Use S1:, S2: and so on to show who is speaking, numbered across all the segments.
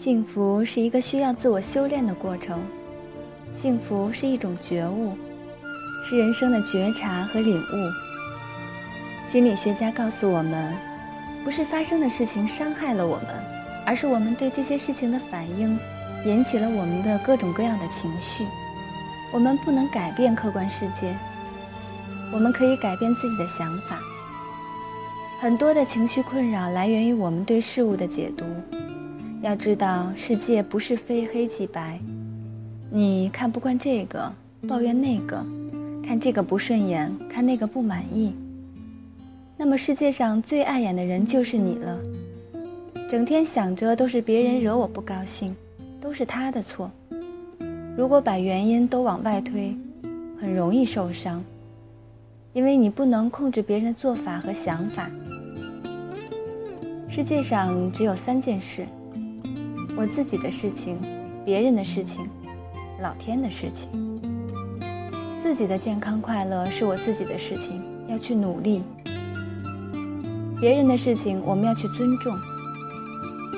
S1: 幸福是一个需要自我修炼的过程，幸福是一种觉悟，是人生的觉察和领悟。心理学家告诉我们，不是发生的事情伤害了我们，而是我们对这些事情的反应，引起了我们的各种各样的情绪。我们不能改变客观世界，我们可以改变自己的想法。很多的情绪困扰来源于我们对事物的解读。要知道，世界不是非黑即白。你看不惯这个，抱怨那个，看这个不顺眼，看那个不满意。那么世界上最碍眼的人就是你了。整天想着都是别人惹我不高兴，都是他的错。如果把原因都往外推，很容易受伤，因为你不能控制别人的做法和想法。世界上只有三件事：我自己的事情、别人的事情、老天的事情。自己的健康快乐是我自己的事情，要去努力；别人的事情我们要去尊重，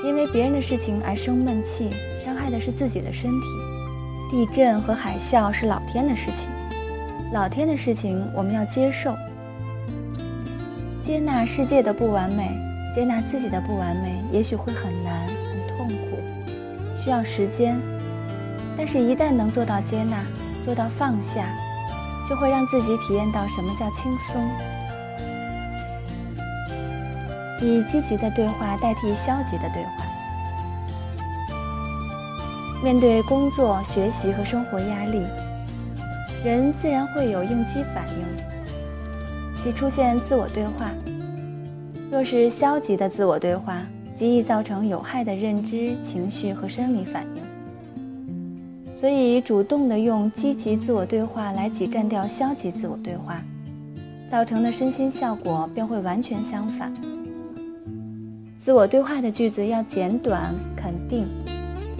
S1: 因为别人的事情而生闷气，伤害的是自己的身体。地震和海啸是老天的事情，老天的事情我们要接受，接纳世界的不完美。接纳自己的不完美，也许会很难、很痛苦，需要时间。但是，一旦能做到接纳，做到放下，就会让自己体验到什么叫轻松。以积极的对话代替消极的对话。面对工作、学习和生活压力，人自然会有应激反应，即出现自我对话。若是消极的自我对话，极易造成有害的认知、情绪和生理反应。所以，主动的用积极自我对话来挤占掉消极自我对话，造成的身心效果便会完全相反。自我对话的句子要简短、肯定，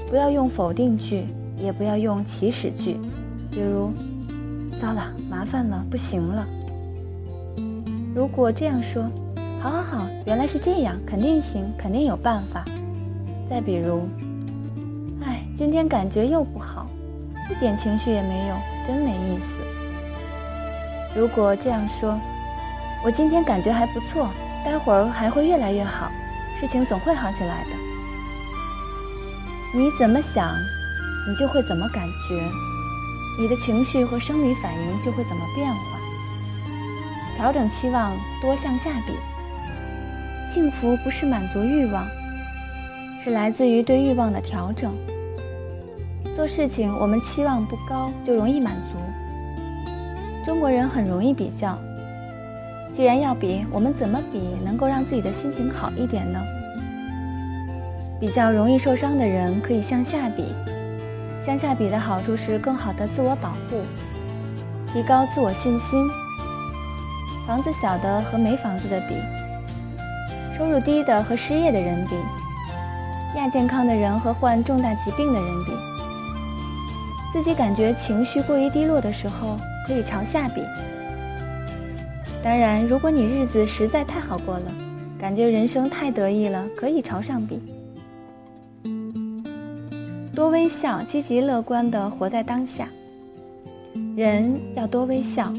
S1: 不要用否定句，也不要用祈使句，比如“糟了，麻烦了，不行了”。如果这样说。好好好，原来是这样，肯定行，肯定有办法。再比如，哎，今天感觉又不好，一点情绪也没有，真没意思。如果这样说，我今天感觉还不错，待会儿还会越来越好，事情总会好起来的。你怎么想，你就会怎么感觉，你的情绪和生理反应就会怎么变化。调整期望，多向下比。幸福不是满足欲望，是来自于对欲望的调整。做事情我们期望不高，就容易满足。中国人很容易比较，既然要比，我们怎么比能够让自己的心情好一点呢？比较容易受伤的人可以向下比，向下比的好处是更好的自我保护，提高自我信心。房子小的和没房子的比。收入低的和失业的人比，亚健康的人和患重大疾病的人比，自己感觉情绪过于低落的时候，可以朝下比。当然，如果你日子实在太好过了，感觉人生太得意了，可以朝上比。多微笑，积极乐观的活在当下。人要多微笑，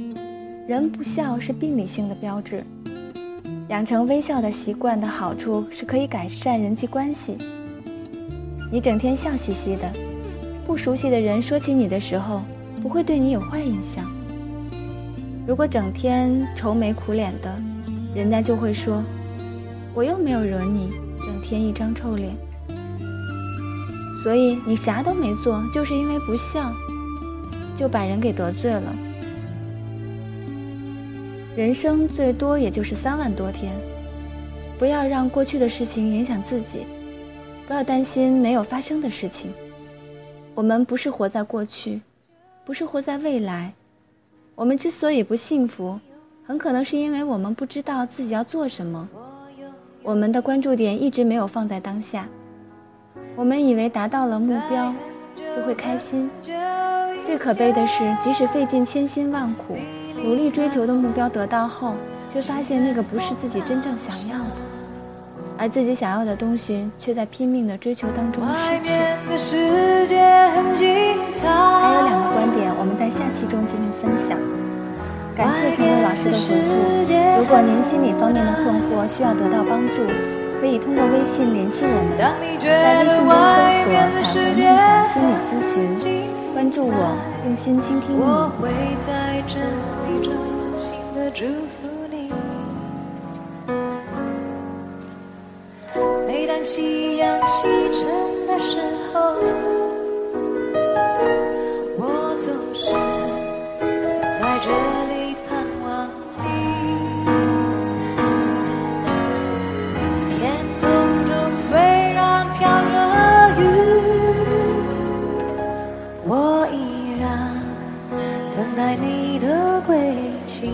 S1: 人不笑是病理性的标志。养成微笑的习惯的好处是可以改善人际关系。你整天笑嘻嘻的，不熟悉的人说起你的时候，不会对你有坏印象。如果整天愁眉苦脸的，人家就会说：“我又没有惹你，整天一张臭脸。”所以你啥都没做，就是因为不笑，就把人给得罪了。人生最多也就是三万多天，不要让过去的事情影响自己，不要担心没有发生的事情。我们不是活在过去，不是活在未来。我们之所以不幸福，很可能是因为我们不知道自己要做什么，我们的关注点一直没有放在当下。我们以为达到了目标就会开心，最可悲的是，即使费尽千辛万苦。努力追求的目标得到后，却发现那个不是自己真正想要的，而自己想要的东西却在拼命的追求当中失去。还有两个观点，我们在下期中进行分享。感谢陈伟老师的回复。如果您心理方面的困惑需要得到帮助，可以通过微信联系我们，在微信中搜索“彩虹梦想心理咨询”，关注我，用心倾听
S2: 你。每当夕阳西沉的时候。的轨迹。